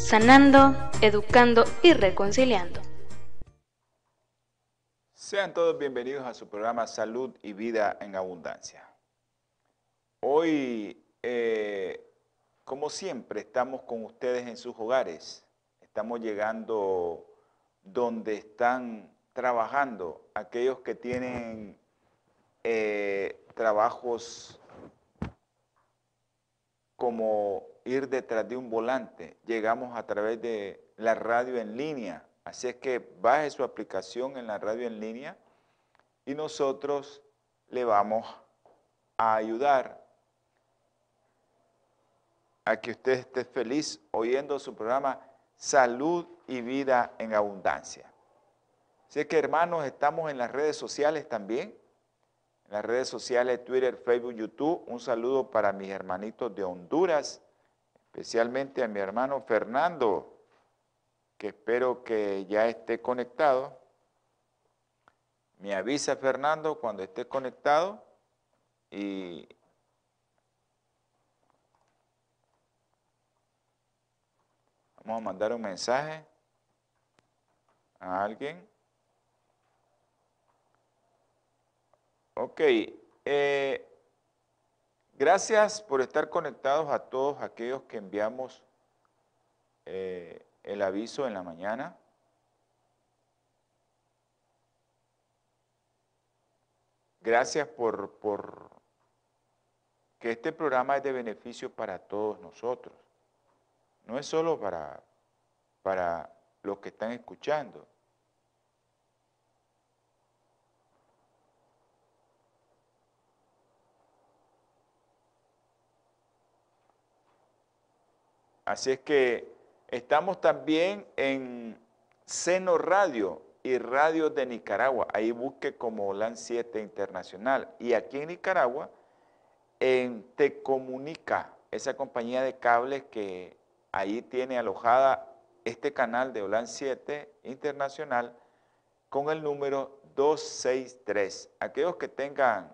sanando, educando y reconciliando. Sean todos bienvenidos a su programa Salud y Vida en Abundancia. Hoy, eh, como siempre, estamos con ustedes en sus hogares. Estamos llegando donde están trabajando aquellos que tienen eh, trabajos como ir detrás de un volante. Llegamos a través de la radio en línea. Así es que baje su aplicación en la radio en línea y nosotros le vamos a ayudar a que usted esté feliz oyendo su programa Salud y Vida en Abundancia. Así que hermanos, estamos en las redes sociales también en las redes sociales, Twitter, Facebook, YouTube. Un saludo para mis hermanitos de Honduras, especialmente a mi hermano Fernando, que espero que ya esté conectado. Me avisa Fernando cuando esté conectado y vamos a mandar un mensaje a alguien. Ok, eh, gracias por estar conectados a todos aquellos que enviamos eh, el aviso en la mañana. Gracias por, por que este programa es de beneficio para todos nosotros. No es solo para, para los que están escuchando. Así es que estamos también en Seno Radio y Radio de Nicaragua. Ahí busque como LAN 7 Internacional. Y aquí en Nicaragua, en Te Comunica, esa compañía de cables que ahí tiene alojada este canal de OLAN 7 Internacional con el número 263. Aquellos que tengan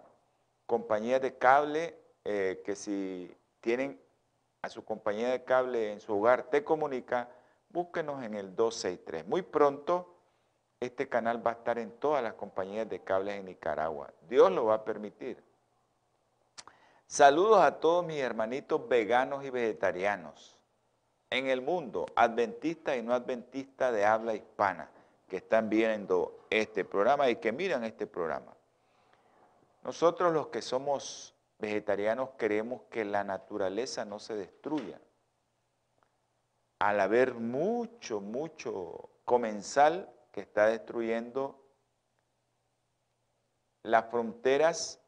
compañías de cable, eh, que si tienen a su compañía de cable en su hogar te comunica, búsquenos en el 263. Muy pronto este canal va a estar en todas las compañías de cables en Nicaragua. Dios lo va a permitir. Saludos a todos mis hermanitos veganos y vegetarianos en el mundo, adventistas y no adventistas de habla hispana, que están viendo este programa y que miran este programa. Nosotros los que somos vegetarianos queremos que la naturaleza no se destruya. Al haber mucho, mucho comensal que está destruyendo las fronteras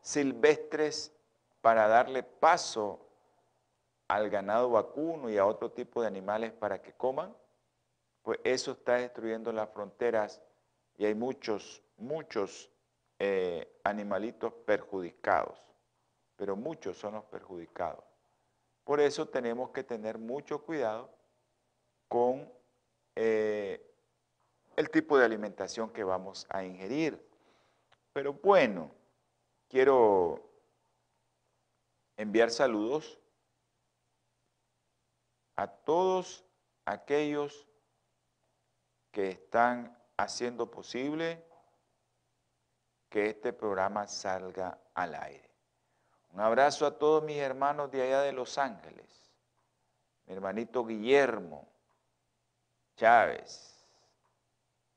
silvestres para darle paso al ganado vacuno y a otro tipo de animales para que coman, pues eso está destruyendo las fronteras y hay muchos, muchos eh, animalitos perjudicados, pero muchos son los perjudicados. Por eso tenemos que tener mucho cuidado con eh, el tipo de alimentación que vamos a ingerir. Pero bueno, quiero enviar saludos a todos aquellos que están haciendo posible que este programa salga al aire. Un abrazo a todos mis hermanos de allá de Los Ángeles, mi hermanito Guillermo Chávez,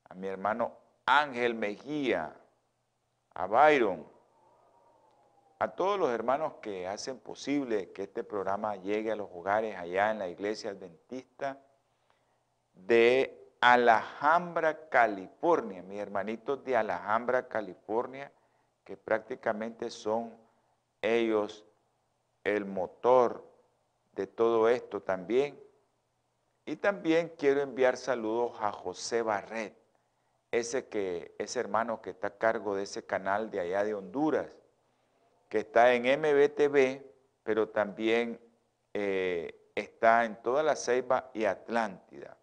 a mi hermano Ángel Mejía, a Byron, a todos los hermanos que hacen posible que este programa llegue a los hogares allá en la iglesia adventista de Alhambra, California, mis hermanitos de Alhambra, California, que prácticamente son ellos el motor de todo esto también. Y también quiero enviar saludos a José Barret, ese, que, ese hermano que está a cargo de ese canal de allá de Honduras, que está en MBTV, pero también eh, está en toda la Ceiba y Atlántida.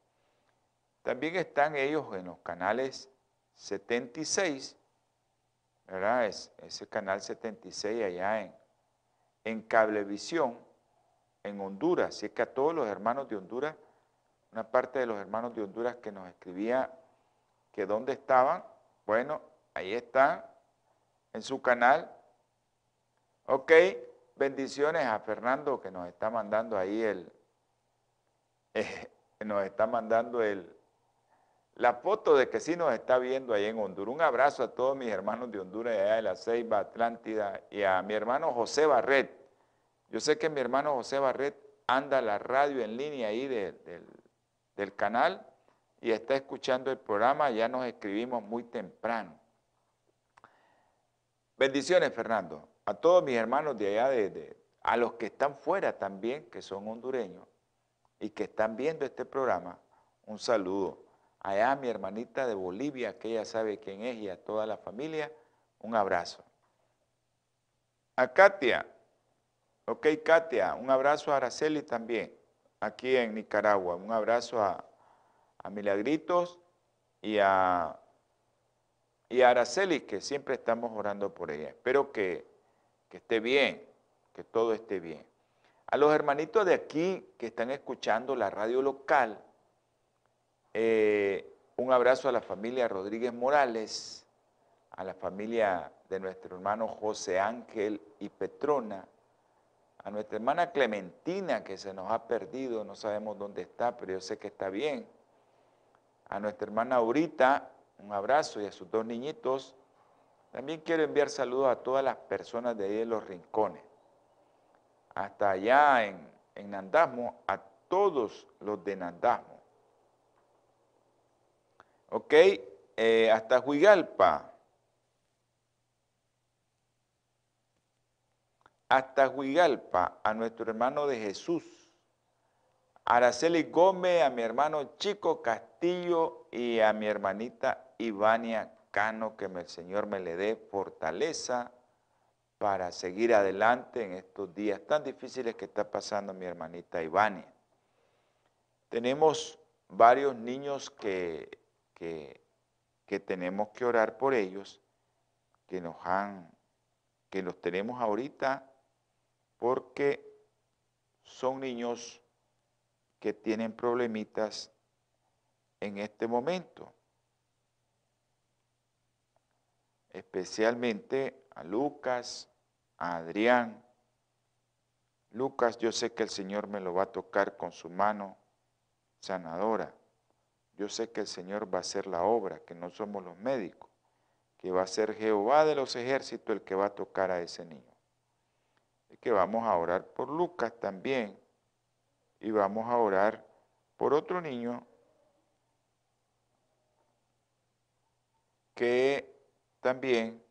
También están ellos en los canales 76, ¿verdad? Es, ese canal 76 allá en, en Cablevisión, en Honduras. Así que a todos los hermanos de Honduras, una parte de los hermanos de Honduras que nos escribía que dónde estaban, bueno, ahí están, en su canal. Ok, bendiciones a Fernando que nos está mandando ahí el, eh, nos está mandando el, la foto de que sí nos está viendo ahí en Honduras. Un abrazo a todos mis hermanos de Honduras, allá de la Ceiba, Atlántida, y a mi hermano José Barret. Yo sé que mi hermano José Barret anda la radio en línea ahí del canal y está escuchando el programa, ya nos escribimos muy temprano. Bendiciones, Fernando. A todos mis hermanos de allá, de, a los que están fuera también, que son hondureños y que están viendo este programa, un saludo. Allá mi hermanita de Bolivia, que ella sabe quién es, y a toda la familia, un abrazo. A Katia, ok Katia, un abrazo a Araceli también, aquí en Nicaragua. Un abrazo a, a Milagritos y a, y a Araceli, que siempre estamos orando por ella. Espero que, esté bien, que todo esté bien. A los hermanitos de aquí que están escuchando la radio local, eh, un abrazo a la familia Rodríguez Morales, a la familia de nuestro hermano José Ángel y Petrona, a nuestra hermana Clementina que se nos ha perdido, no sabemos dónde está, pero yo sé que está bien a nuestra hermana Aurita, un abrazo y a sus dos niñitos. También quiero enviar saludos a todas las personas de ahí de los rincones. Hasta allá en, en Nandasmo, a todos los de Nandasmo. Ok, eh, hasta Huigalpa. Hasta Huigalpa, a nuestro hermano de Jesús. Araceli Gómez, a mi hermano Chico Castillo y a mi hermanita Ivania Cano, que el Señor me le dé fortaleza para seguir adelante en estos días tan difíciles que está pasando mi hermanita Ivania. Tenemos varios niños que, que, tenemos que orar por ellos, que nos han, que los tenemos ahorita porque son niños que tienen problemitas en este momento. Especialmente a Lucas, a Adrián. Lucas, yo sé que el Señor me lo va a tocar con su mano sanadora. Yo sé que el Señor va a hacer la obra, que no somos los médicos, que va a ser Jehová de los ejércitos el que va a tocar a ese niño. Y que vamos a orar por Lucas también, y vamos a orar por otro niño que también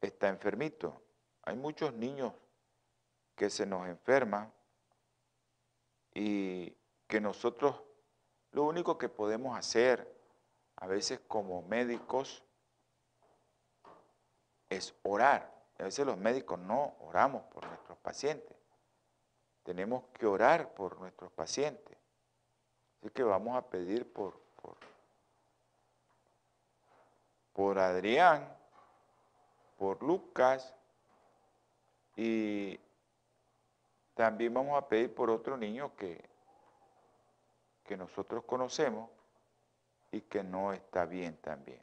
está enfermito. Hay muchos niños que se nos enferman y que nosotros lo único que podemos hacer a veces como médicos es orar. A veces los médicos no oramos por nuestros pacientes. Tenemos que orar por nuestros pacientes. Así que vamos a pedir por, por, por Adrián, por Lucas y también vamos a pedir por otro niño que, que nosotros conocemos y que no está bien también.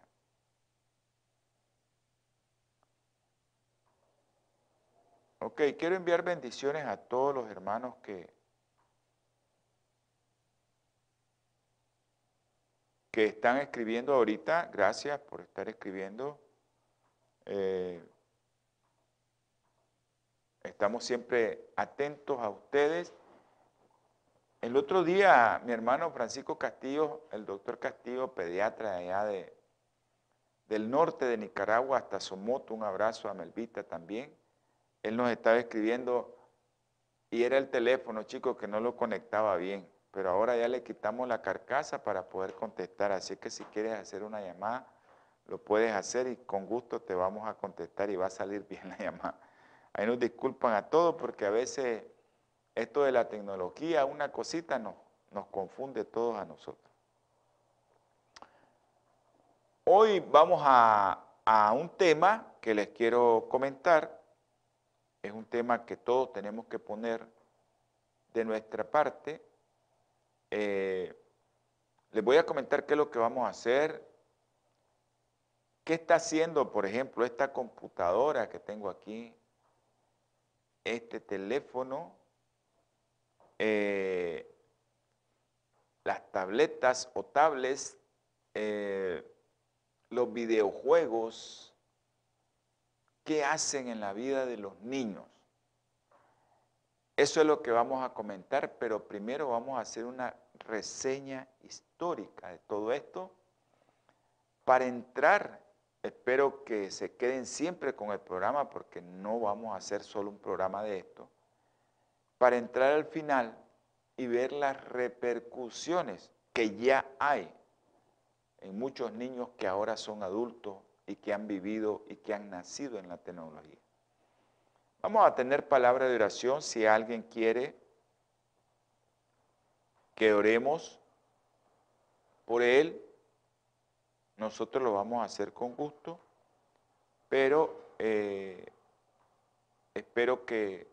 Ok, quiero enviar bendiciones a todos los hermanos que, que están escribiendo ahorita. Gracias por estar escribiendo. Eh, estamos siempre atentos a ustedes. El otro día, mi hermano Francisco Castillo, el doctor Castillo, pediatra allá de, del norte de Nicaragua hasta Somoto, un abrazo a Melvita también él nos estaba escribiendo y era el teléfono, chicos, que no lo conectaba bien. Pero ahora ya le quitamos la carcasa para poder contestar. Así que si quieres hacer una llamada, lo puedes hacer y con gusto te vamos a contestar y va a salir bien la llamada. Ahí nos disculpan a todos porque a veces esto de la tecnología, una cosita nos, nos confunde todos a nosotros. Hoy vamos a, un tema que les quiero comentar. Es un tema que todos tenemos que poner de nuestra parte. Eh, les voy a comentar qué es lo que vamos a hacer. ¿Qué está haciendo, por ejemplo, esta computadora que tengo aquí? Este teléfono. Eh, las tabletas o tablets. Eh, los videojuegos, qué hacen en la vida de los niños. Eso es lo que vamos a comentar, pero primero vamos a hacer una reseña histórica de todo esto para entrar. Espero que se queden siempre con el programa porque no vamos a hacer solo un programa de esto. Para entrar al final y ver las repercusiones que ya hay en muchos niños que ahora son adultos y que han vivido y que han nacido en la tecnología. Vamos a tener palabra de oración si alguien quiere que oremos por él. Nosotros lo vamos a hacer con gusto, pero eh, espero que,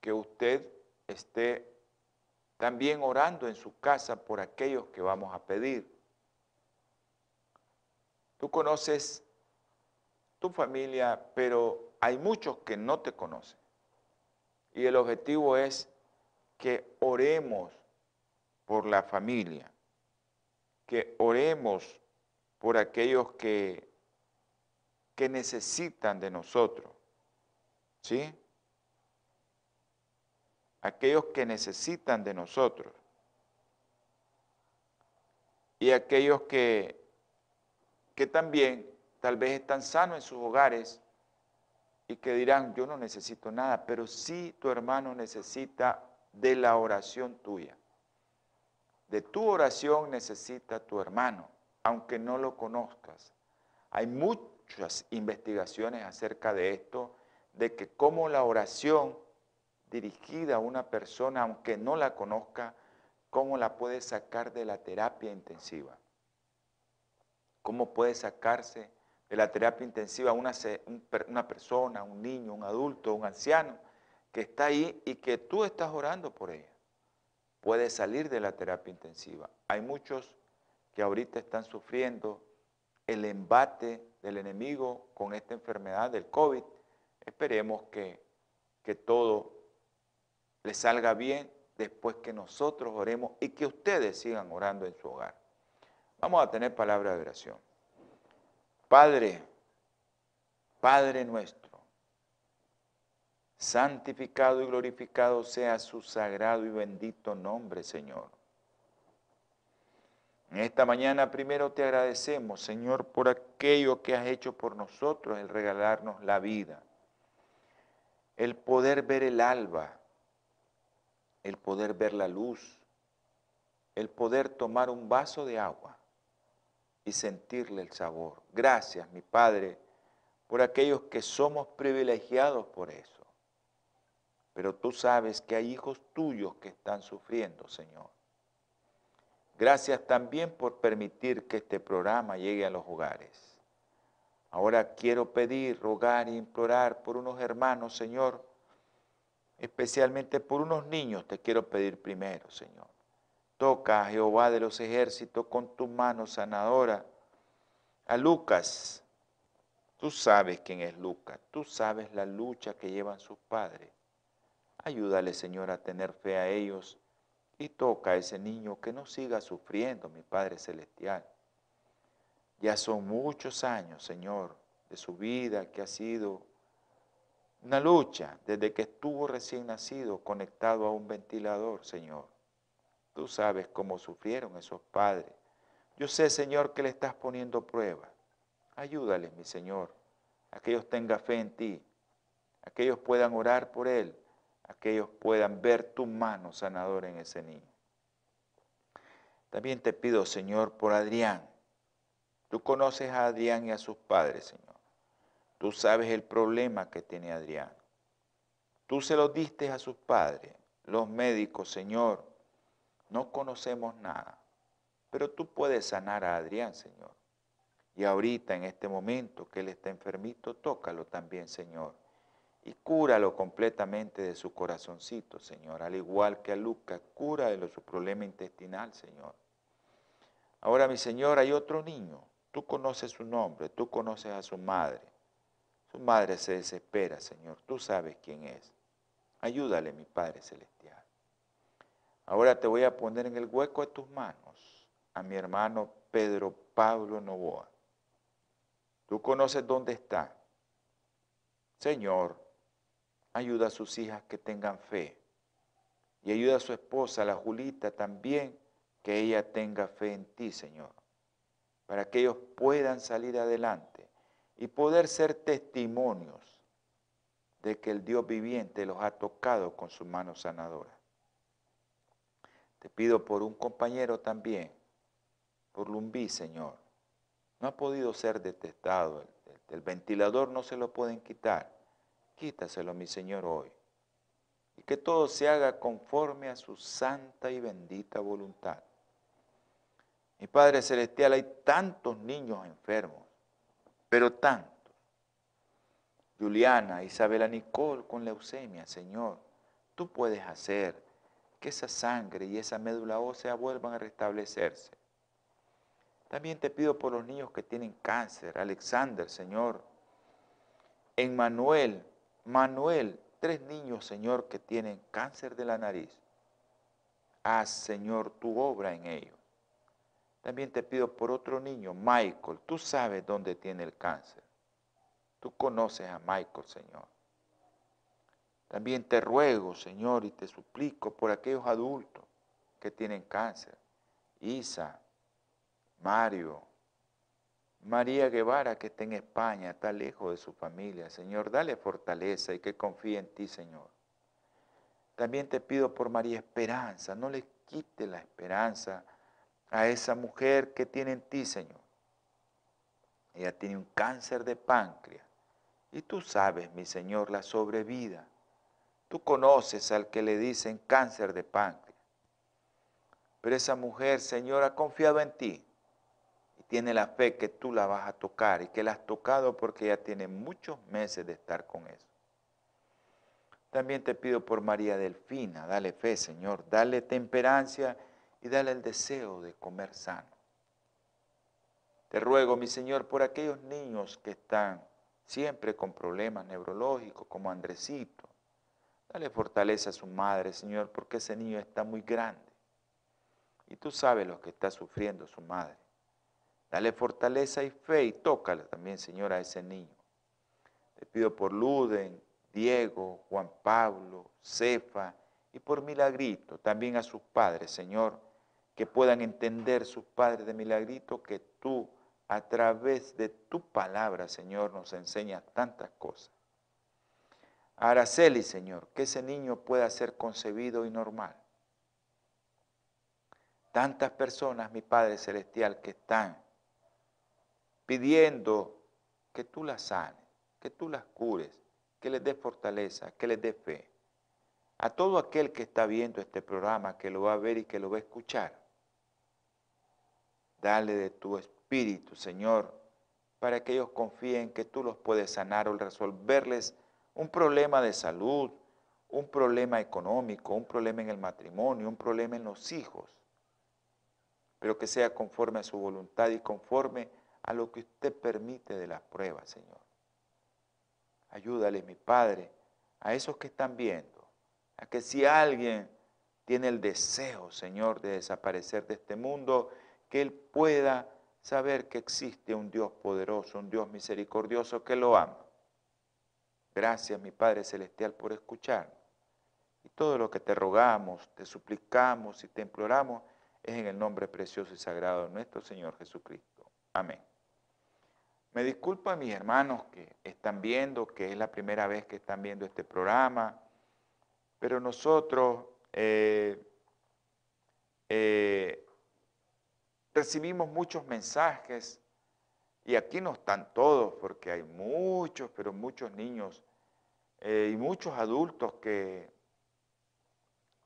que usted esté también orando en su casa por aquellos que vamos a pedir. Tú conoces tu familia, pero hay muchos que no te conocen. Y el objetivo es que oremos por la familia, que oremos por aquellos que, que necesitan de nosotros. ¿Sí? Aquellos que necesitan de nosotros. Y aquellos que que también tal vez están sanos en sus hogares y que dirán, yo no necesito nada, pero sí tu hermano necesita de la oración tuya. De tu oración necesita tu hermano, aunque no lo conozcas. Hay muchas investigaciones acerca de esto, de que cómo la oración dirigida a una persona, aunque no la conozca, cómo la puede sacar de la terapia intensiva cómo puede sacarse de la terapia intensiva una, una persona, un niño, un adulto, un anciano que está ahí y que tú estás orando por ella. Puede salir de la terapia intensiva. Hay muchos que ahorita están sufriendo el embate del enemigo con esta enfermedad del COVID. Esperemos que, que todo le salga bien después que nosotros oremos y que ustedes sigan orando en su hogar. Vamos a tener palabra de oración. Padre, Padre nuestro, santificado y glorificado sea su sagrado y bendito nombre, Señor. En esta mañana primero te agradecemos, Señor, por aquello que has hecho por nosotros, el regalarnos la vida, el poder ver el alba, el poder ver la luz, el poder tomar un vaso de agua y sentirle el sabor. Gracias, mi Padre, por aquellos que somos privilegiados por eso. Pero tú sabes que hay hijos tuyos que están sufriendo, Señor. Gracias también por permitir que este programa llegue a los hogares. Ahora quiero pedir, rogar e implorar por unos hermanos, Señor, especialmente por unos niños, te quiero pedir primero, Señor. Toca a Jehová de los ejércitos con tu mano sanadora. A Lucas, tú sabes quién es Lucas, tú sabes la lucha que llevan sus padres. Ayúdale, Señor, a tener fe a ellos y toca a ese niño que no siga sufriendo, mi Padre Celestial. Ya son muchos años, Señor, de su vida que ha sido una lucha desde que estuvo recién nacido conectado a un ventilador, Señor. Tú sabes cómo sufrieron esos padres. Yo sé, Señor, que le estás poniendo prueba. Ayúdales, mi Señor, a que ellos tengan fe en ti, a que ellos puedan orar por Él, a que ellos puedan ver tu mano sanadora en ese niño. También te pido, Señor, por Adrián. Tú conoces a Adrián y a sus padres, Señor. Tú sabes el problema que tiene Adrián. Tú se lo diste a sus padres. Los médicos, Señor, no conocemos nada. Pero tú puedes sanar a Adrián, Señor. Y ahorita, en este momento que él está enfermito, tócalo también, Señor. Y cúralo completamente de su corazoncito, Señor. Al igual que a Lucas, cura de su problema intestinal, Señor. Ahora, mi Señor, hay otro niño. Tú conoces su nombre, tú conoces a su madre. Su madre se desespera, Señor. Tú sabes quién es. Ayúdale, mi Padre Celestial. Ahora te voy a poner en el hueco de tus manos a mi hermano Pedro Pablo Novoa. Tú conoces dónde está. Señor, ayuda a sus hijas que tengan fe. Y ayuda a su esposa, la Julita, también, que ella tenga fe en ti, Señor. Para que ellos puedan salir adelante y poder ser testimonios de que el Dios viviente los ha tocado con su mano sanadora. Te pido por un compañero también, por Lumbí, Señor. No ha podido ser detestado. El, ventilador no se lo pueden quitar. Quítaselo, mi Señor, hoy. Y que todo se haga conforme a su santa y bendita voluntad. Mi Padre Celestial, hay tantos niños enfermos pero tantos. Juliana, Isabela Nicole con leucemia, Señor, tú puedes hacer que esa sangre y esa médula ósea vuelvan a restablecerse. También te pido por los niños que tienen cáncer, Alexander, Señor. En Manuel, Manuel, tres niños, Señor, que tienen cáncer de la nariz. Haz, Señor, tu obra en ellos. También te pido por otro niño, Michael. Tú sabes dónde tiene el cáncer. Tú conoces a Michael, Señor. También te ruego, Señor, y te suplico por aquellos adultos que tienen cáncer. Isa, Mario, María Guevara que está en España, está lejos de su familia. Señor, dale fortaleza y que confíe en ti, Señor. También te pido por María Esperanza, no le quite la esperanza a esa mujer que tiene en ti, Señor. Ella tiene un cáncer de páncreas. Y tú sabes, mi Señor, la sobrevida. Tú conoces al que le dicen cáncer de páncreas. Pero esa mujer, Señor, ha confiado en ti y tiene la fe que tú la vas a tocar y que la has tocado porque ella tiene muchos meses de estar con eso. También te pido por María Delfina, dale fe, Señor, dale temperancia y dale el deseo de comer sano. Te ruego, mi Señor, por aquellos niños que están siempre con problemas neurológicos, como Andresito. Dale fortaleza a su madre, Señor, porque ese niño está muy grande. Y tú sabes lo que está sufriendo su madre. Dale fortaleza y fe y tócale también, Señor, a ese niño. Te pido por Luden, Diego, Juan Pablo, Cefa y por Milagrito, también a sus padres, Señor que puedan entender sus padres de milagrito que tú a través de tu palabra, Señor, nos enseñas tantas cosas. Araceli, Señor, que ese niño pueda ser concebido y normal. Tantas personas, mi Padre Celestial, que están pidiendo que tú las sanes, que tú las cures, que les des fortaleza, que les des fe. A todo aquel que está viendo este programa, que lo va a ver y que lo va a escuchar, Dale de tu espíritu, Señor, para que ellos confíen que tú los puedes sanar o resolverles un problema de salud, un problema económico, un problema en el matrimonio, un problema en los hijos, pero que sea conforme a su voluntad y conforme a lo que usted permite de las pruebas, Señor. Ayúdale, mi Padre, a esos que están viendo, a que si alguien tiene el deseo, Señor, de desaparecer de este mundo, que Él pueda saber que existe un Dios poderoso, un Dios misericordioso que lo ama. Gracias, mi Padre Celestial, por escuchar. Y todo lo que te rogamos, te suplicamos y te imploramos es en el nombre precioso y sagrado de nuestro Señor Jesucristo. Amén. Me disculpo a mis hermanos que están viendo, que es la primera vez que están viendo este programa, Pero nosotros eh, eh, recibimos muchos mensajes y aquí no están todos porque hay muchos, pero muchos niños eh, y muchos adultos que,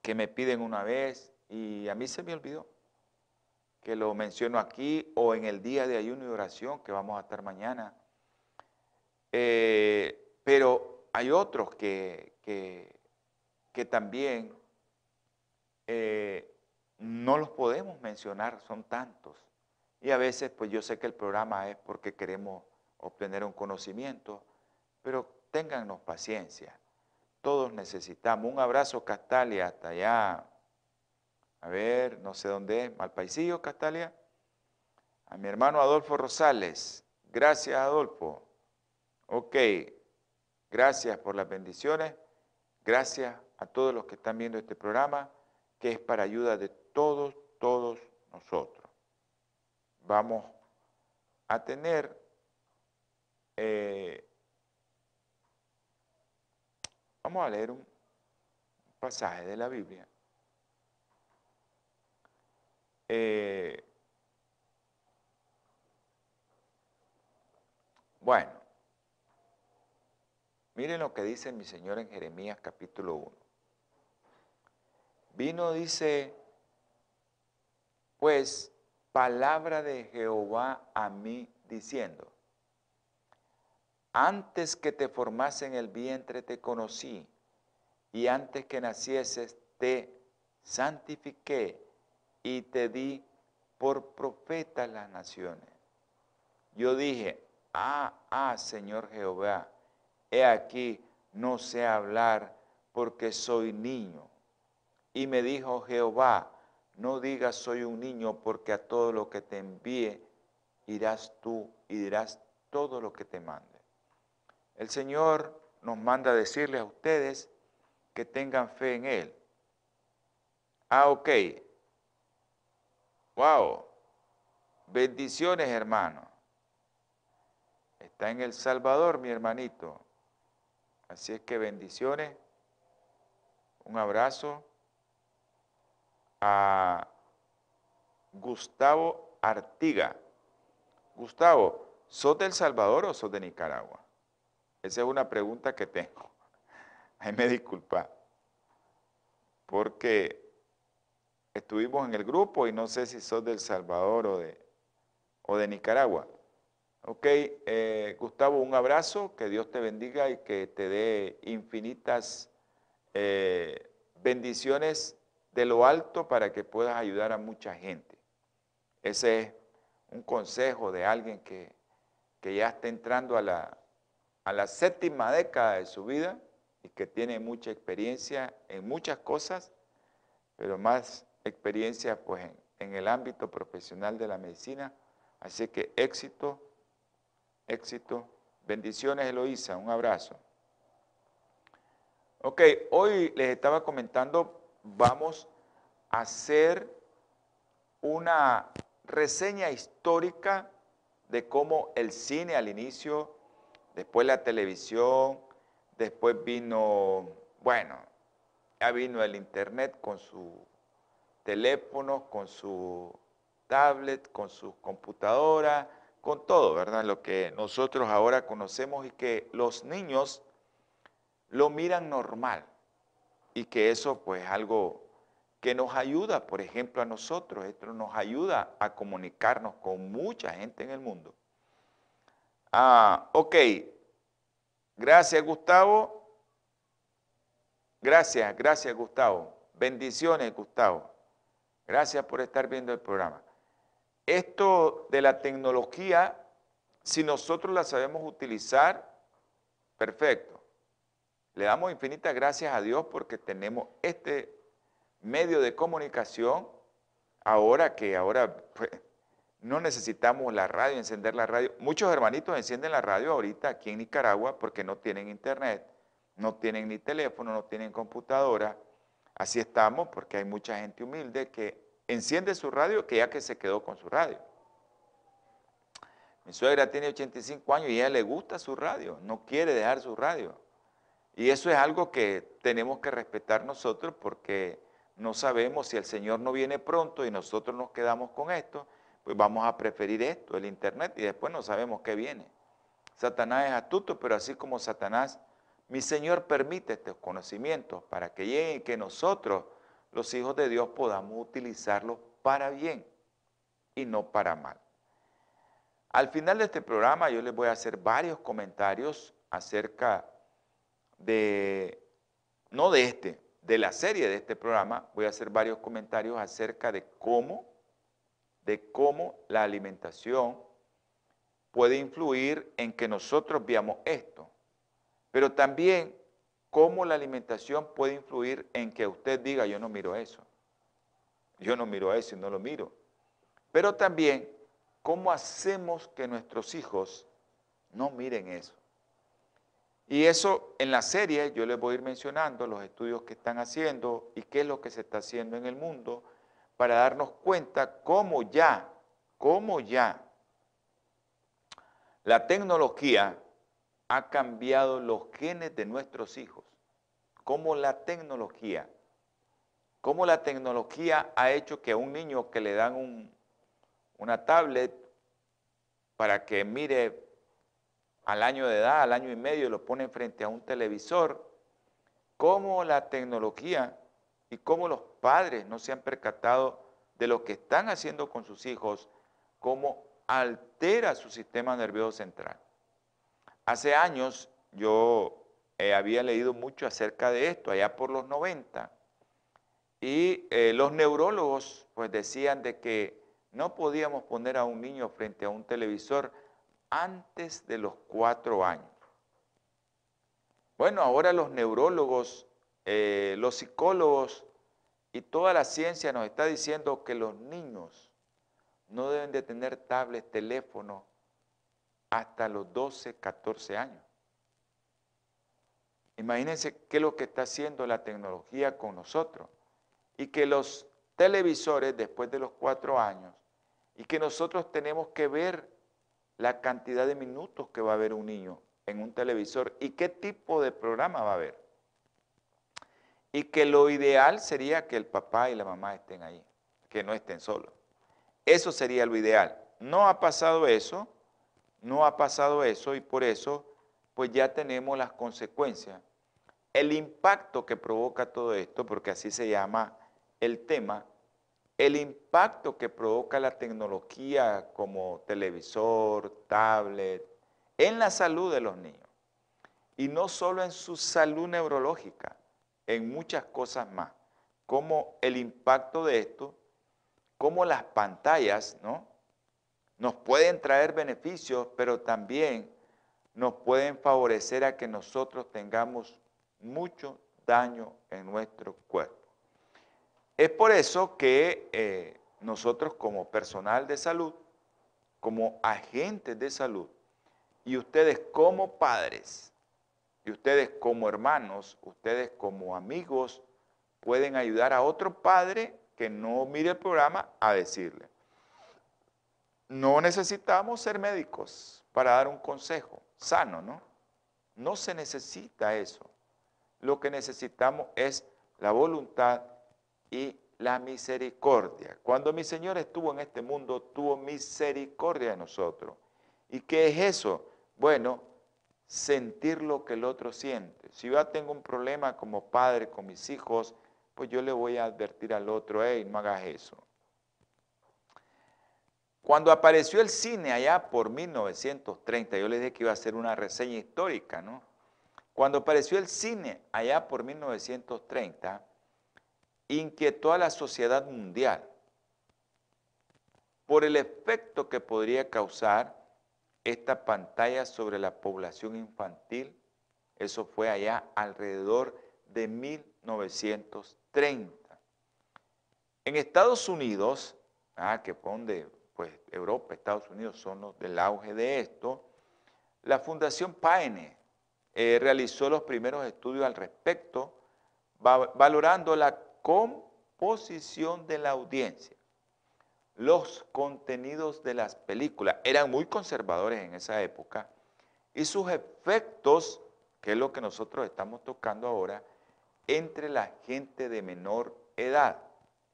que me piden una vez y a mí se me olvidó que lo menciono aquí o en el día de ayuno y oración que vamos a estar mañana. Eh, pero hay otros que, que, también eh, no los podemos mencionar, son tantos. Y a veces, pues yo sé que el programa es porque queremos obtener un conocimiento, pero téngannos paciencia. Todos necesitamos. Un abrazo, Castalia, hasta allá. A ver, no sé dónde es, Malpaisillo, Castalia. A mi hermano Adolfo Rosales. Gracias, Adolfo. Ok, gracias por las bendiciones. Gracias a todos los que están viendo este programa, que es para ayuda de todos, todos nosotros. Vamos a tener eh, Vamos a leer un pasaje de la Biblia. Eh, bueno, miren lo que dice mi Señor en Jeremías capítulo 1. Vino, dice, pues palabra de Jehová a mí diciendo, antes que te formase en el vientre te conocí, y antes que nacieses te santifiqué y te di por profeta las naciones. Yo dije, ah, ah, Señor Jehová, he aquí, no sé hablar porque soy niño. Y me dijo Jehová, no digas soy un niño porque a todo lo que te envíe irás tú y dirás todo lo que te mande. El Señor nos manda decirles a ustedes que tengan fe en Él. Ah, ok. Wow. Bendiciones, hermano. Está en El Salvador, mi hermanito. Así es que bendiciones. Un abrazo a Gustavo Artiga. Gustavo, ¿sos del Salvador o sos de Nicaragua? Esa es una pregunta que tengo. Ahí me disculpa. Porque estuvimos en el grupo y no sé si sos del Salvador o de, o de Nicaragua. Ok, eh, Gustavo, un abrazo, que Dios te bendiga y que te dé infinitas eh, bendiciones de lo alto para que puedas ayudar a mucha gente. Ese es un consejo de alguien que, que ya está entrando a la, a la séptima década de su vida y que tiene mucha experiencia en muchas cosas, pero más experiencia pues en, el ámbito profesional de la medicina. Así que éxito, éxito. Bendiciones Eloísa, un abrazo. Ok, hoy les estaba comentando, vamos a hacer una reseña histórica de cómo el cine al inicio después la televisión, después vino, bueno, ya vino el internet con su teléfono, con su tablet, con su computadora, con todo, ¿verdad? Lo que nosotros ahora conocemos y que los niños lo miran normal y que eso pues es algo que nos ayuda, por ejemplo, a nosotros, esto nos ayuda a comunicarnos con mucha gente en el mundo. Ah, ok. Gracias, Gustavo. Gracias, gracias, Gustavo. Bendiciones, Gustavo. Gracias por estar viendo el programa. Esto de la tecnología, si nosotros la sabemos utilizar, perfecto. Le damos infinitas gracias a Dios porque tenemos este medio de comunicación ahora que ahora pues, no necesitamos la radio, encender la radio. Muchos hermanitos encienden la radio ahorita aquí en Nicaragua porque no tienen internet, no tienen ni teléfono, no tienen computadora. Así estamos porque hay mucha gente humilde que enciende su radio que ya que se quedó con su radio. Mi suegra tiene 85 años y ella le gusta su radio, no quiere dejar su radio. Y eso es algo que tenemos que respetar nosotros porque no sabemos si el Señor no viene pronto y nosotros nos quedamos con esto, pues vamos a preferir esto, el Internet, y después no sabemos qué viene. Satanás es astuto, pero así como Satanás, mi Señor permite estos conocimientos para que lleguen y que nosotros, los hijos de Dios, podamos utilizarlos para bien y no para mal. Al final de este programa yo les voy a hacer varios comentarios acerca de, no de este, de la serie de este programa, voy a hacer varios comentarios acerca de cómo, de cómo la alimentación puede influir en que nosotros veamos esto, pero también cómo la alimentación puede influir en que usted diga, yo no miro eso, yo no miro eso y no lo miro, pero también cómo hacemos que nuestros hijos no miren eso. Y eso en la serie yo les voy a ir mencionando los estudios que están haciendo y qué es lo que se está haciendo en el mundo para darnos cuenta cómo ya, cómo ya la tecnología ha cambiado los genes de nuestros hijos. Cómo la tecnología, cómo la tecnología ha hecho que a un niño que le dan una tablet para que mire al año de edad, al año y medio, lo ponen frente a un televisor, cómo la tecnología y cómo los padres no se han percatado de lo que están haciendo con sus hijos, cómo altera su sistema nervioso central. Hace años yo eh, había leído mucho acerca de esto, allá por los 90, y eh, los neurólogos pues decían de que no podíamos poner a un niño frente a un televisor antes de los cuatro años. Bueno, ahora los neurólogos, eh, los psicólogos y toda la ciencia nos está diciendo que los niños no deben de tener tablet, teléfono hasta los 12, 14 años. Imagínense qué es lo que está haciendo la tecnología con nosotros. Y que los televisores después de los cuatro años, y que nosotros tenemos que ver la cantidad de minutos que va a ver un niño en un televisor y qué tipo de programa va a ver. Y que lo ideal sería que el papá y la mamá estén ahí, que no estén solos. Eso sería lo ideal. No ha pasado eso, no ha pasado eso y por eso pues ya tenemos las consecuencias. El impacto que provoca todo esto, porque así se llama el tema, el impacto que provoca la tecnología como televisor, tablet, en la salud de los niños. Y no solo en su salud neurológica, en muchas cosas más. Como el impacto de esto, como las pantallas, ¿no? Nos pueden traer beneficios, pero también nos pueden favorecer a que nosotros tengamos mucho daño en nuestro cuerpo. Es por eso que eh, nosotros como personal de salud, como agentes de salud, y ustedes como padres, y ustedes como hermanos, ustedes como amigos, pueden ayudar a otro padre que no mire el programa a decirle. No necesitamos ser médicos para dar un consejo sano, ¿no? No se necesita eso. Lo que necesitamos es la voluntad y la misericordia. Cuando mi Señor estuvo en este mundo, tuvo misericordia de nosotros. ¿Y qué es eso? Bueno, sentir lo que el otro siente. Si yo tengo un problema como padre con mis hijos, pues yo le voy a advertir al otro, hey, no hagas eso. Cuando apareció el cine allá por 1930, yo les dije que iba a hacer una reseña histórica, ¿no? Cuando apareció el cine allá por 1930, inquietó a la sociedad mundial por el efecto que podría causar esta pantalla sobre la población infantil. Eso fue allá alrededor de 1930. En Estados Unidos, ah, que donde pues, Europa, Estados Unidos son los del auge de esto, la Fundación Paine eh, realizó los primeros estudios al respecto, valorando la composición de la audiencia. Los contenidos de las películas eran muy conservadores en esa época y sus efectos que es lo que nosotros estamos tocando ahora, entre la gente de menor edad.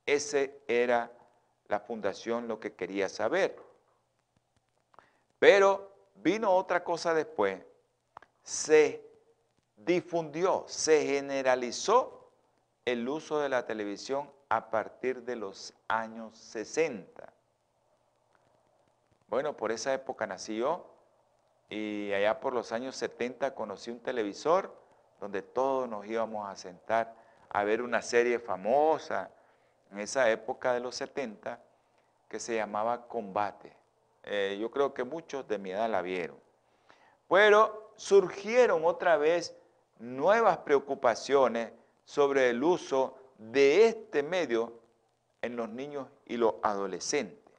Ese era la fundación lo que quería saber. Pero vino otra cosa después. Se difundió, se generalizó el uso de la televisión a partir de los años 60. Bueno, por esa época nací yo y allá por los años 70 conocí un televisor donde todos nos íbamos a sentar a ver una serie famosa en esa época de los 70 que se llamaba Combate. Eh, yo creo que muchos de mi edad la vieron. Pero surgieron otra vez nuevas preocupaciones sobre el uso de este medio en los niños y los adolescentes.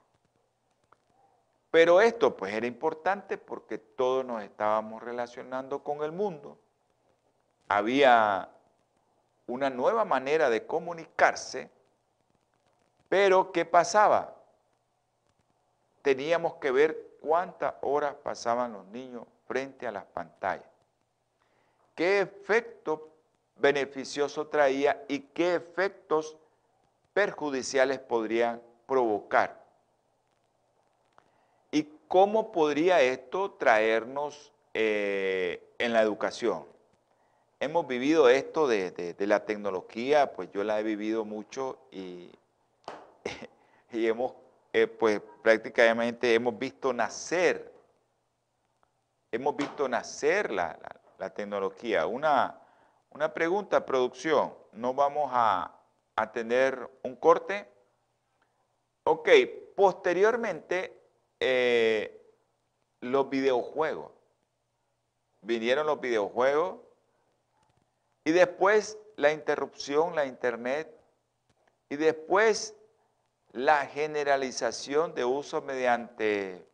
Pero esto pues era importante porque todos nos estábamos relacionando con el mundo. Había una nueva manera de comunicarse, pero ¿qué pasaba? Teníamos que ver cuántas horas pasaban los niños frente a las pantallas. ¿Qué efecto beneficioso traía y qué efectos perjudiciales podrían provocar? ¿Cómo podría esto traernos eh, en la educación? Hemos vivido esto de, la tecnología, pues yo la he vivido mucho y, hemos, eh, pues prácticamente hemos visto nacer, hemos visto nacer la, tecnología. Una, una pregunta, producción, ¿no vamos a, a tener un corte? Ok, posteriormente eh, los videojuegos. Vinieron los videojuegos y después la interrupción, la internet y después la generalización de uso mediante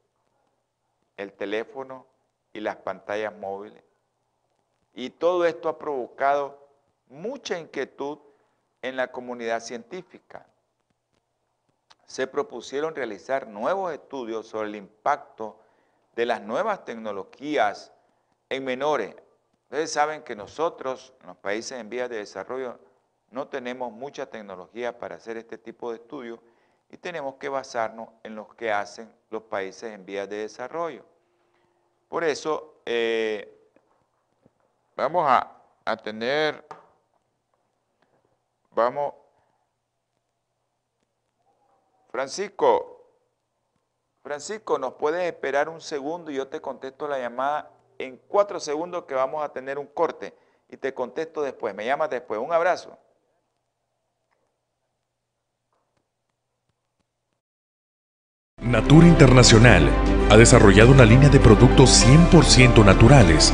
el teléfono y las pantallas móviles. Y todo esto ha provocado mucha inquietud en la comunidad científica se propusieron realizar nuevos estudios sobre el impacto de las nuevas tecnologías en menores. Ustedes saben que nosotros, en los países en vías de desarrollo, no tenemos mucha tecnología para hacer este tipo de estudios y tenemos que basarnos en los que hacen los países en vías de desarrollo. Por eso, eh, vamos a, a tener, vamos Francisco, Francisco, ¿nos puedes esperar un segundo y yo te contesto la llamada en cuatro segundos que vamos a tener un corte y te contesto después. Me llamas después. Un abrazo. Natura Internacional ha desarrollado una línea de productos 100% naturales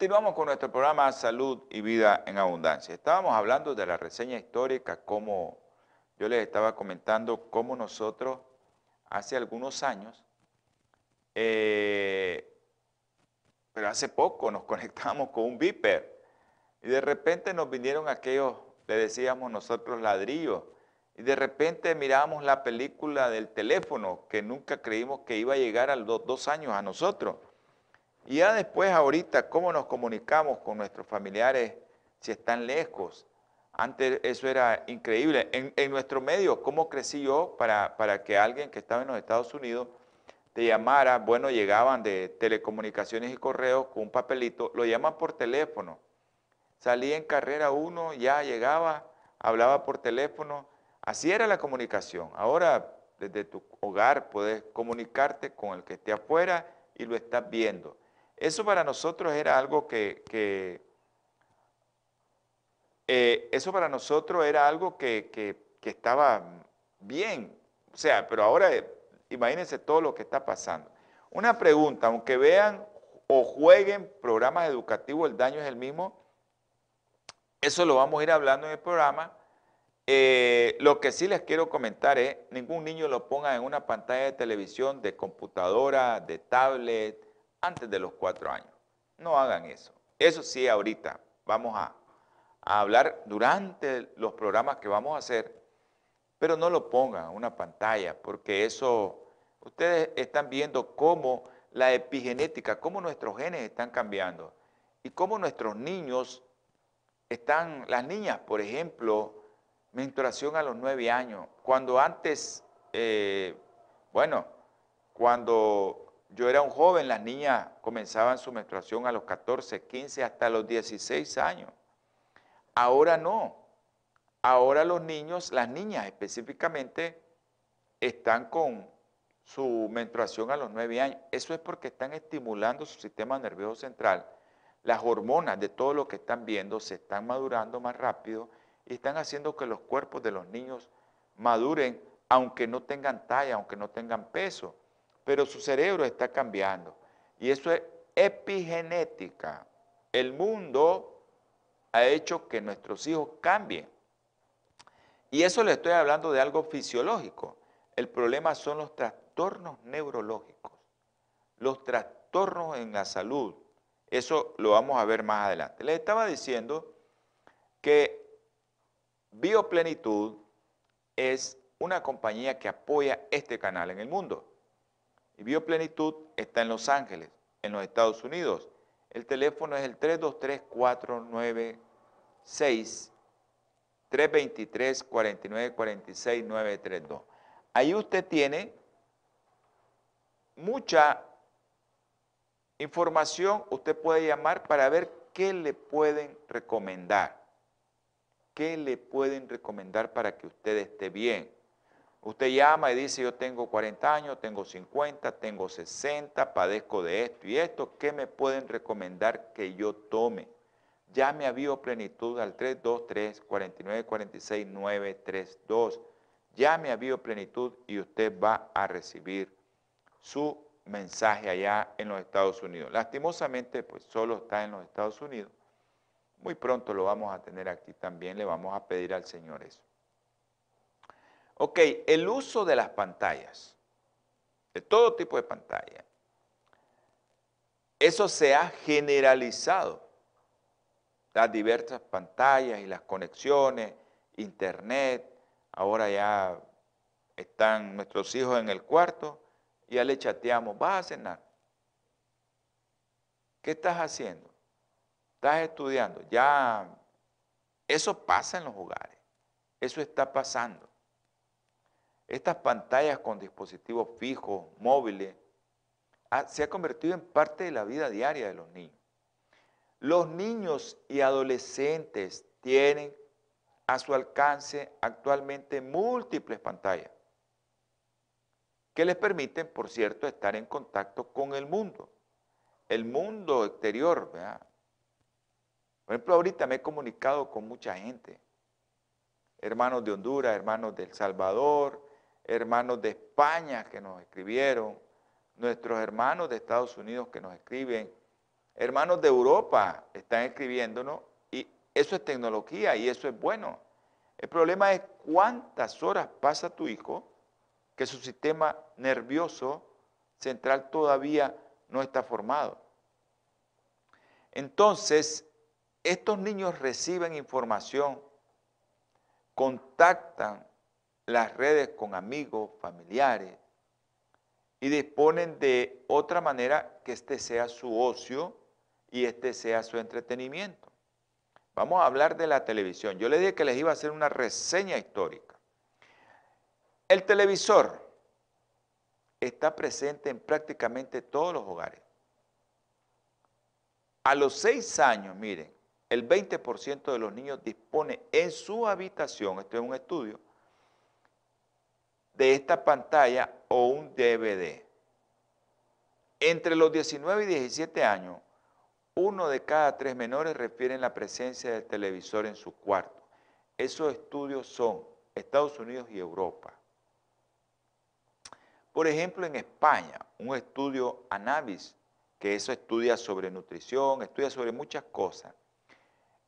Continuamos con nuestro programa Salud y Vida en Abundancia. Estábamos hablando de la reseña histórica, como yo les estaba comentando, cómo nosotros hace algunos años, eh, pero hace poco nos conectamos con un viper y de repente nos vinieron aquellos, le decíamos nosotros ladrillos, y de repente mirábamos la película del teléfono que nunca creímos que iba a llegar a los dos años a nosotros. Y ya después, ahorita, cómo nos comunicamos con nuestros familiares si están lejos. Antes eso era increíble. En, nuestro medio, ¿cómo crecí yo para, para que alguien que estaba en los Estados Unidos te llamara? Bueno, llegaban de telecomunicaciones y correos con un papelito, lo llaman por teléfono. Salía en carrera uno, ya llegaba, hablaba por teléfono. Así era la comunicación. Ahora, desde tu hogar puedes comunicarte con el que esté afuera y lo estás viendo. Eso para nosotros era algo que, eh, eso para nosotros era algo que, estaba bien. O sea, pero ahora Imagínense todo lo que está pasando. Una pregunta, aunque vean o jueguen programas educativos, el daño es el mismo. Eso lo vamos a ir hablando en el programa. Eh, lo que sí les quiero comentar es, ningún niño lo ponga en una pantalla de televisión, de computadora, de tablet, antes de los cuatro años. No hagan eso. Eso sí, ahorita vamos a, a hablar durante los programas que vamos a hacer, pero no lo pongan en una pantalla, porque eso, ustedes están viendo cómo la epigenética, cómo nuestros genes están cambiando y cómo nuestros niños están, las niñas, por ejemplo, menstruación a los nueve años, cuando antes, eh, bueno, cuando yo era un joven, las niñas comenzaban su menstruación a los 14, 15, hasta los 16 años. Ahora no. Ahora los niños, las niñas específicamente, están con su menstruación a los 9 años. Eso es porque están estimulando su sistema nervioso central. Las hormonas de todo lo que están viendo se están madurando más rápido y están haciendo que los cuerpos de los niños maduren aunque no tengan talla, aunque no tengan peso. Pero su cerebro está cambiando. Y eso es epigenética. El mundo ha hecho que nuestros hijos cambien. Y eso le estoy hablando de algo fisiológico. El problema son los trastornos neurológicos, los trastornos en la salud. Eso lo vamos a ver más adelante. Les estaba diciendo que Bioplenitud es una compañía que apoya este canal en el mundo. Y Bioplenitud está en Los Ángeles, en los Estados Unidos. El teléfono es el 323-496 323 4946 932. Ahí usted tiene mucha información, usted puede llamar para ver qué le pueden recomendar. ¿Qué le pueden recomendar para que usted esté bien? Usted llama y dice, yo tengo 40 años, tengo 50, tengo 60, padezco de esto y esto. ¿Qué me pueden recomendar que yo tome? Llame a Bioplenitud al 323-4946-932. Llame a Bioplenitud y usted va a recibir su mensaje allá en los Estados Unidos. Lastimosamente, pues solo está en los Estados Unidos. Muy pronto lo vamos a tener aquí también, le vamos a pedir al Señor eso. Ok, el uso de las pantallas, de todo tipo de pantallas, eso se ha generalizado. Las diversas pantallas y las conexiones, internet, ahora ya están nuestros hijos en el cuarto ya le chateamos, vas a cenar. ¿Qué estás haciendo? Estás estudiando. Ya, eso pasa en los hogares. Eso está pasando. Estas pantallas con dispositivos fijos, móviles, se ha convertido en parte de la vida diaria de los niños. Los niños y adolescentes tienen a su alcance actualmente múltiples pantallas que les permiten, por cierto, estar en contacto con el mundo, el mundo exterior. Por ejemplo, ahorita me he comunicado con mucha gente, hermanos de Honduras, hermanos de El Salvador, hermanos de España que nos escribieron, nuestros hermanos de Estados Unidos que nos escriben, hermanos de Europa están escribiéndonos y eso es tecnología y eso es bueno. El problema es cuántas horas pasa tu hijo que su sistema nervioso central todavía no está formado. Entonces, estos niños reciben información, contactan las redes con amigos, familiares, y disponen de otra manera que este sea su ocio y este sea su entretenimiento. Vamos a hablar de la televisión. Yo les dije que les iba a hacer una reseña histórica. El televisor está presente en prácticamente todos los hogares. A los seis años, miren, el 20% de los niños dispone en su habitación, esto es un estudio, de esta pantalla o un DVD. Entre los 19 y 17 años, uno de cada tres menores refieren la presencia del televisor en su cuarto. Esos estudios son Estados Unidos y Europa. Por ejemplo, en España, un estudio Anavis, que eso estudia sobre nutrición, estudia sobre muchas cosas,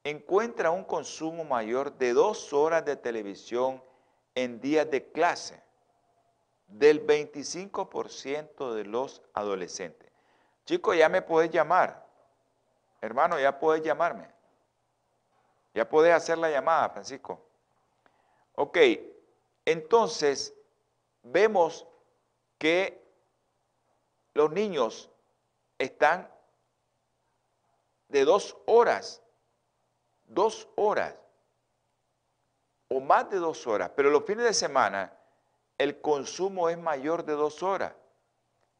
encuentra un consumo mayor de dos horas de televisión en días de clase del 25% de los adolescentes. Chicos, ya me puedes llamar. Hermano, ya puedes llamarme. Ya puedes hacer la llamada, Francisco. Ok, entonces vemos que los niños están de dos horas, dos horas o más de dos horas, pero los fines de semana el consumo es mayor de dos horas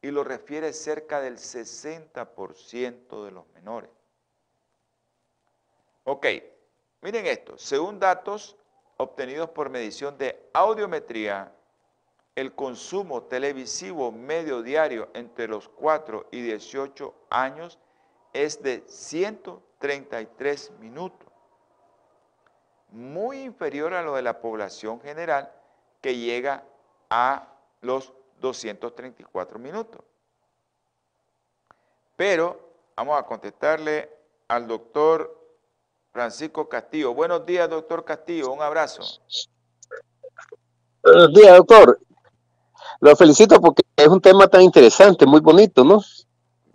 y lo refiere cerca del 60% de los menores. Ok, miren esto, según datos obtenidos por medición de audiometría, el consumo televisivo medio diario entre los 4 y 18 años es de 133 minutos, muy inferior a lo de la población general que llega a los 234 minutos. Pero vamos a contestarle al doctor Francisco Castillo. Buenos días, doctor Castillo. Un abrazo. Buenos días, doctor. Lo felicito porque es un tema tan interesante, muy bonito, ¿no?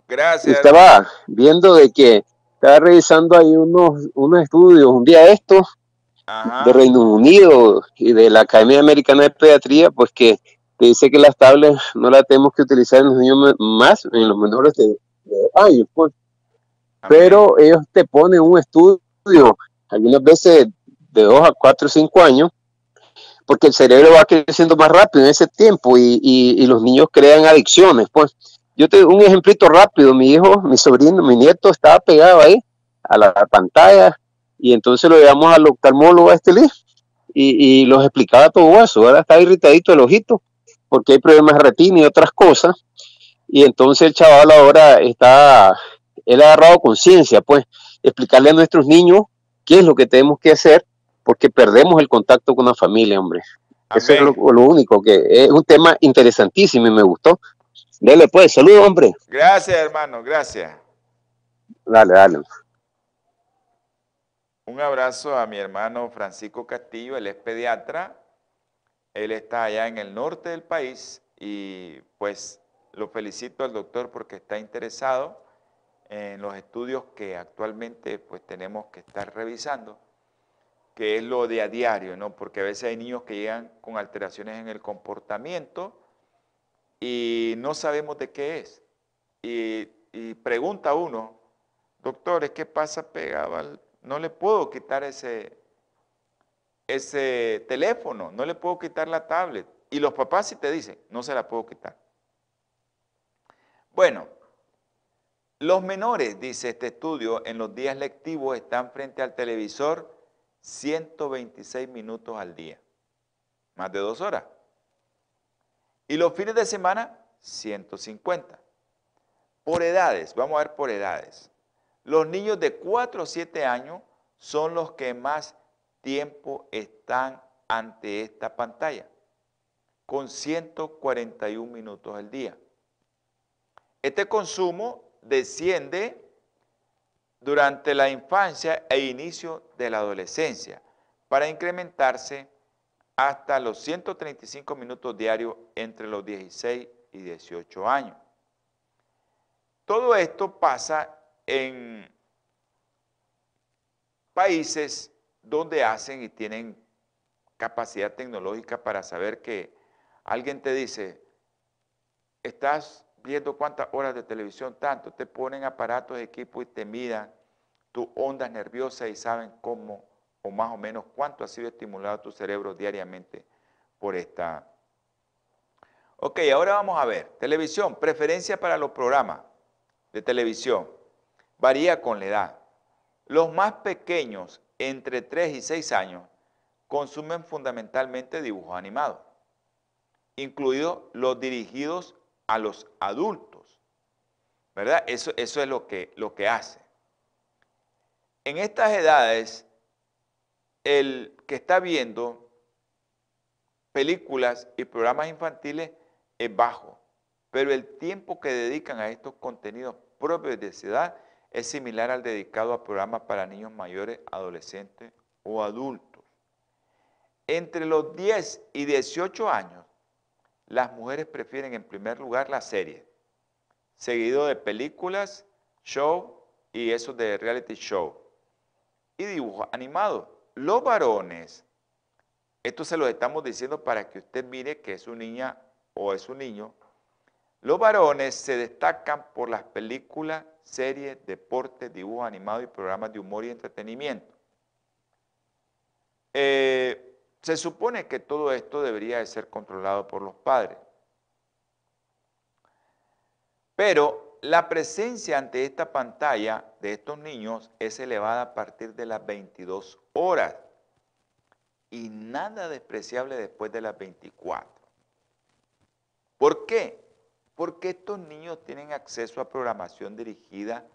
Gracias. Estaba viendo de que estaba revisando ahí unos, unos estudios un día esto de Reino Unido y de la Academia Americana de Pediatría, pues que, dice que las tablets no las tenemos que utilizar en los niños más, en los menores de, años, pues. Pero ellos te ponen un estudio, algunas veces de 2 a 4 o 5 años, porque el cerebro va creciendo más rápido en ese tiempo y, los niños crean adicciones. Pues yo te un ejemplito rápido, mi hijo, mi sobrino, mi nieto estaba pegado ahí a la pantalla y entonces lo llevamos al oftalmólogo a este y, y los explicaba todo eso, ahora está irritadito el ojito porque hay problemas de retina y otras cosas y entonces el chaval ahora está, él ha agarrado conciencia, pues explicarle a nuestros niños qué es lo que tenemos que hacer porque perdemos el contacto con la familia, hombre. Eso es lo, único, que es un tema interesantísimo y me gustó. Dale pues, saludos, hombre. Gracias, hermano, gracias. Dale, dale. Un abrazo a mi hermano Francisco Castillo, él es pediatra, él está allá en el norte del país y pues lo felicito al doctor porque está interesado en los estudios que actualmente pues tenemos que estar revisando que es lo de a diario, ¿no? Porque a veces hay niños que llegan con alteraciones en el comportamiento y no sabemos de qué es. Y, pregunta uno, doctores, ¿qué pasa pegado No le puedo quitar ese, ese teléfono, no le puedo quitar la tablet. Y los papás sí te dicen, no se la puedo quitar. Bueno, los menores, dice este estudio, en los días lectivos están frente al televisor 126 minutos al día, más de dos horas. Y los fines de semana, 150. Por edades, vamos a ver por edades. Los niños de 4 o 7 años son los que más tiempo están ante esta pantalla, con 141 minutos al día. Este consumo desciende durante la infancia e inicio de la adolescencia, para incrementarse hasta los 135 minutos diarios entre los 16 y 18 años. Todo esto pasa en países donde hacen y tienen capacidad tecnológica para saber que alguien te dice, estás viendo cuántas horas de televisión, tanto, te ponen aparatos de equipo y te midan tu ondas nerviosas y saben cómo o más o menos cuánto ha sido estimulado tu cerebro diariamente por esta. Ok, ahora vamos a ver. Televisión, preferencia para los programas de televisión. Varía con la edad. Los más pequeños, entre 3 y 6 años, consumen fundamentalmente dibujos animados, incluidos los dirigidos a los adultos. ¿Verdad? Eso, es lo que, lo que hace. En estas edades, el que está viendo películas y programas infantiles es bajo, pero el tiempo que dedican a estos contenidos propios de ciudad es similar al dedicado a programas para niños mayores, adolescentes o adultos. Entre los 10 y 18 años, las mujeres prefieren en primer lugar la serie, seguido de películas, show y eso de reality show y dibujos animados. Los varones, esto se lo estamos diciendo para que usted mire que es una niña o es un niño, los varones se destacan por las películas, series, deportes, dibujos animados y programas de humor y entretenimiento. Eh, se supone que todo esto debería de ser controlado por los padres. Pero la presencia ante esta pantalla de estos niños es elevada a partir de las 22 horas y nada despreciable después de las 24. ¿Por qué? Porque estos niños tienen acceso a programación dirigida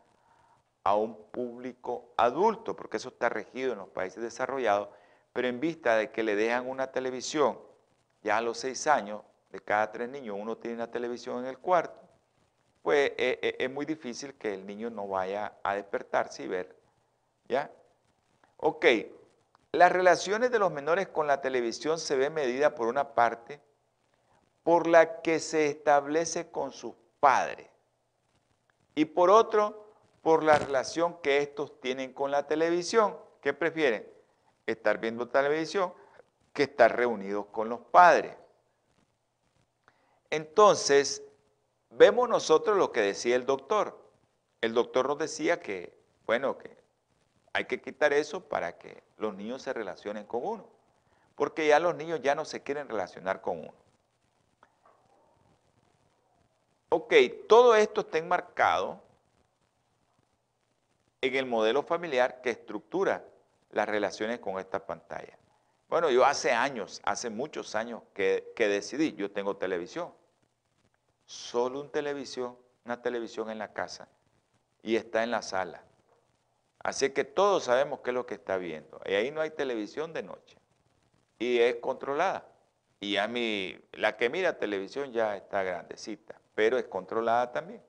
a un público adulto, porque eso está regido en los países desarrollados pero en vista de que le dejan una televisión, ya a los seis años, de cada tres niños, uno tiene una televisión en el cuarto, pues eh, eh, es muy difícil que el niño no vaya a despertarse y ver. ¿Ya? Ok, las relaciones de los menores con la televisión se ven medida por una parte por la que se establece con sus padres y por otro por la relación que estos tienen con la televisión. ¿Qué prefieren? estar viendo televisión que estar reunidos con los padres. Entonces, vemos nosotros lo que decía el doctor. El doctor nos decía que, bueno, que hay que quitar eso para que los niños se relacionen con uno. Porque ya los niños ya no se quieren relacionar con uno. Ok, todo esto está enmarcado en el modelo familiar que estructura las relaciones con esta pantalla. Bueno, yo hace años, hace muchos años que, decidí, yo tengo televisión, solo un televisión, una televisión en la casa y está en la sala. Así que todos sabemos qué es lo que está viendo. Y ahí no hay televisión de noche. Y es controlada. Y a mí, la que mira televisión ya está grandecita, pero es controlada también.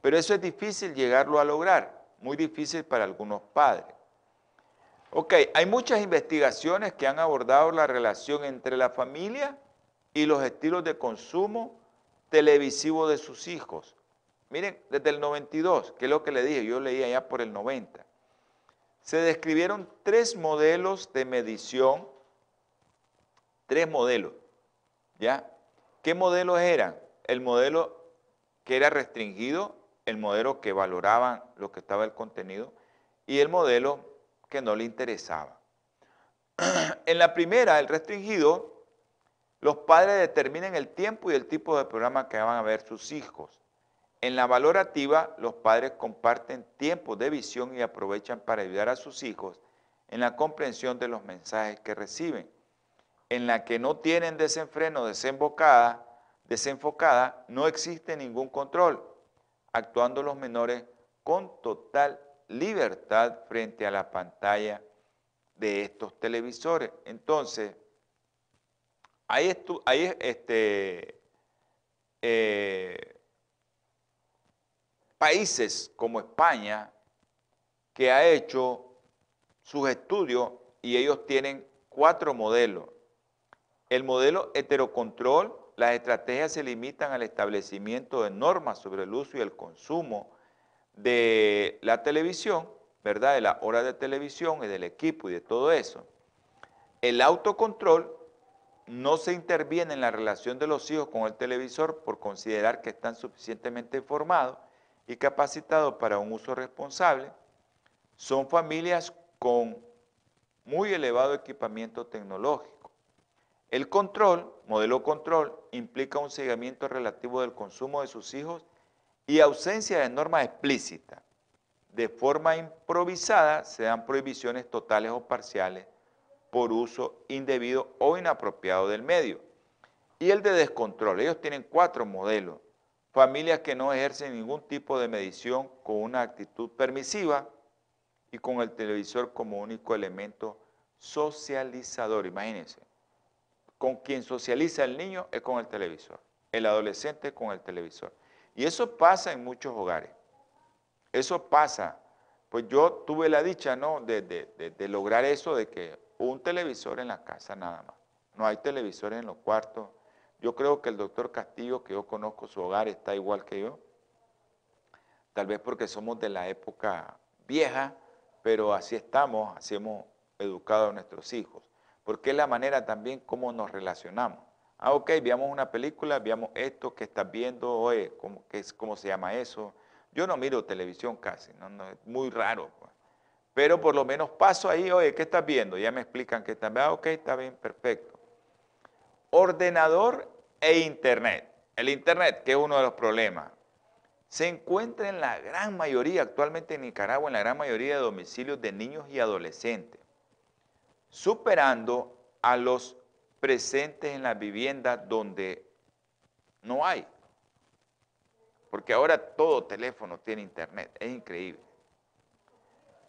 Pero eso es difícil llegarlo a lograr, muy difícil para algunos padres. Ok, hay muchas investigaciones que han abordado la relación entre la familia y los estilos de consumo televisivo de sus hijos. Miren, desde el 92, que es lo que le dije, yo leía ya por el 90, se describieron tres modelos de medición, tres modelos, ¿ya? ¿Qué modelos eran? El modelo que era restringido, el modelo que valoraban lo que estaba el contenido y el modelo que no le interesaba. En la primera, el restringido, los padres determinan el tiempo y el tipo de programa que van a ver sus hijos. En la valorativa, los padres comparten tiempo de visión y aprovechan para ayudar a sus hijos en la comprensión de los mensajes que reciben. En la que no tienen desenfreno, desembocada, desenfocada, no existe ningún control, actuando los menores con total libertad frente a la pantalla de estos televisores. Entonces, hay, este, eh, países como España que ha hecho sus estudios y ellos tienen cuatro modelos. El modelo heterocontrol, las estrategias se limitan al establecimiento de normas sobre el uso y el consumo de la televisión, ¿verdad? De la hora de televisión y del equipo y de todo eso. El autocontrol no se interviene en la relación de los hijos con el televisor por considerar que están suficientemente informados y capacitados para un uso responsable. Son familias con muy elevado equipamiento tecnológico. El control, modelo control, implica un seguimiento relativo del consumo de sus hijos y ausencia de normas explícitas. De forma improvisada se dan prohibiciones totales o parciales por uso indebido o inapropiado del medio. Y el de descontrol. Ellos tienen cuatro modelos. Familias que no ejercen ningún tipo de medición con una actitud permisiva y con el televisor como único elemento socializador. Imagínense, con quien socializa el niño es con el televisor. el adolescente con el televisor. Y eso pasa en muchos hogares. Eso pasa. Pues yo tuve la dicha, ¿no? De, de lograr eso, de que un televisor en la casa nada más. No hay televisores en los cuartos. Yo creo que el doctor Castillo, que yo conozco su hogar, está igual que yo. Tal vez porque somos de la época vieja, pero así estamos, así hemos educado a nuestros hijos. Porque es la manera también como nos relacionamos. Ah, ok, veamos una película, veamos esto que estás viendo, oye, ¿cómo, qué es, ¿cómo se llama eso? Yo no miro televisión casi, no, es muy raro. Pues. Pero por lo menos paso ahí, oye, ¿qué estás viendo? Ya me explican que viendo. Ah, ok, está bien, perfecto. Ordenador e Internet. El Internet, que es uno de los problemas, se encuentra en la gran mayoría, actualmente en Nicaragua, en la gran mayoría de domicilios de niños y adolescentes, superando a los presentes en las viviendas donde no hay. Porque ahora todo teléfono tiene internet, es increíble.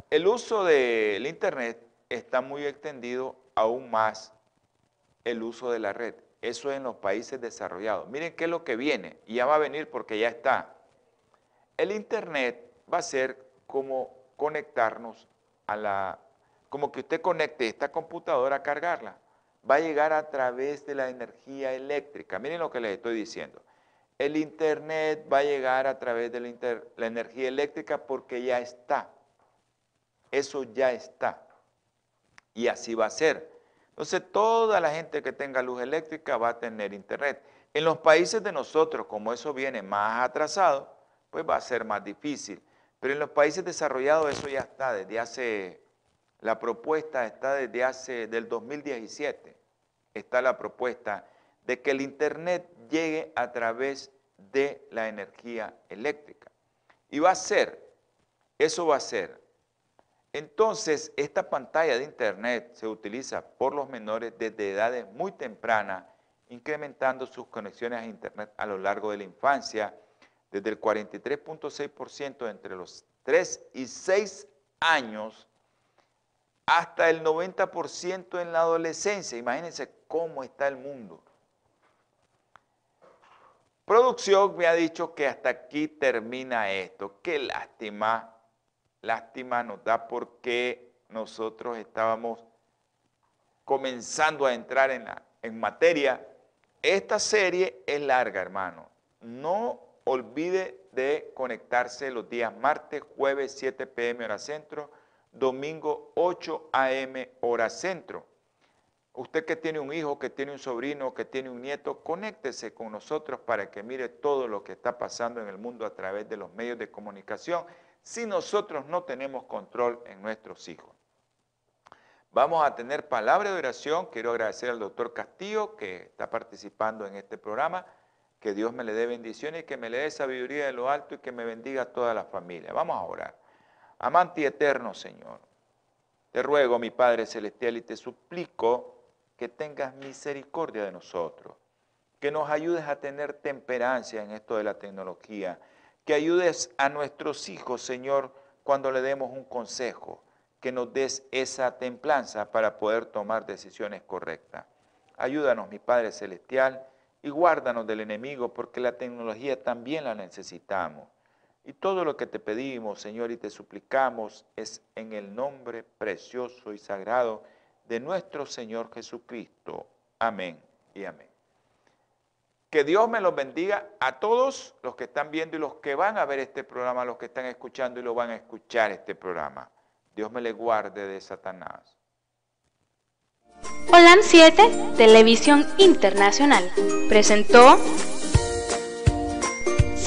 El uso del internet está muy extendido aún más el uso de la red. Eso en los países desarrollados. Miren qué es lo que viene, y ya va a venir porque ya está. El internet va a ser como conectarnos a la, como que usted conecte esta computadora a cargarla va a llegar a través de la energía eléctrica. Miren lo que les estoy diciendo. El Internet va a llegar a través de la, energía eléctrica porque ya está. Eso ya está. Y así va a ser. Entonces, toda la gente que tenga luz eléctrica va a tener Internet. En los países de nosotros, como eso viene más atrasado, pues va a ser más difícil. Pero en los países desarrollados eso ya está desde hace la propuesta está desde hace, del 2017, está la propuesta de que el Internet llegue a través de la energía eléctrica. Y va a ser, eso va a ser. Entonces, esta pantalla de Internet se utiliza por los menores desde edades muy tempranas, incrementando sus conexiones a Internet a lo largo de la infancia, desde el 43.6% entre los 3 y 6 años hasta el 90% en la adolescencia. Imagínense cómo está el mundo. Producción me ha dicho que hasta aquí termina esto. Qué lástima, lástima nos da porque nosotros estábamos comenzando a entrar en, la, en materia. Esta serie es larga, hermano. No olvide de conectarse los días martes, jueves, 7 pm hora centro, domingo 8 a.m. hora centro. Usted que tiene un hijo, que tiene un sobrino, que tiene un nieto, conéctese con nosotros para que mire todo lo que está pasando en el mundo a través de los medios de comunicación si nosotros no tenemos control en nuestros hijos. Vamos a tener palabra de oración. Quiero agradecer al doctor Castillo que está participando en este programa. Que Dios me le dé bendiciones y que me le dé sabiduría de lo alto y que me bendiga a toda la familia. Vamos a orar. Amante y eterno Señor, te ruego, mi Padre Celestial, y te suplico que tengas misericordia de nosotros, que nos ayudes a tener temperancia en esto de la tecnología, que ayudes a nuestros hijos, Señor, cuando le demos un consejo, que nos des esa templanza para poder tomar decisiones correctas. Ayúdanos, mi Padre Celestial, y guárdanos del enemigo, porque la tecnología también la necesitamos. Y todo lo que te pedimos, Señor, y te suplicamos es en el nombre precioso y sagrado de nuestro Señor Jesucristo. Amén y amén. Que Dios me los bendiga a todos los que están viendo y los que van a ver este programa, los que están escuchando y lo van a escuchar este programa. Dios me le guarde de Satanás. Holan 7, Televisión Internacional, presentó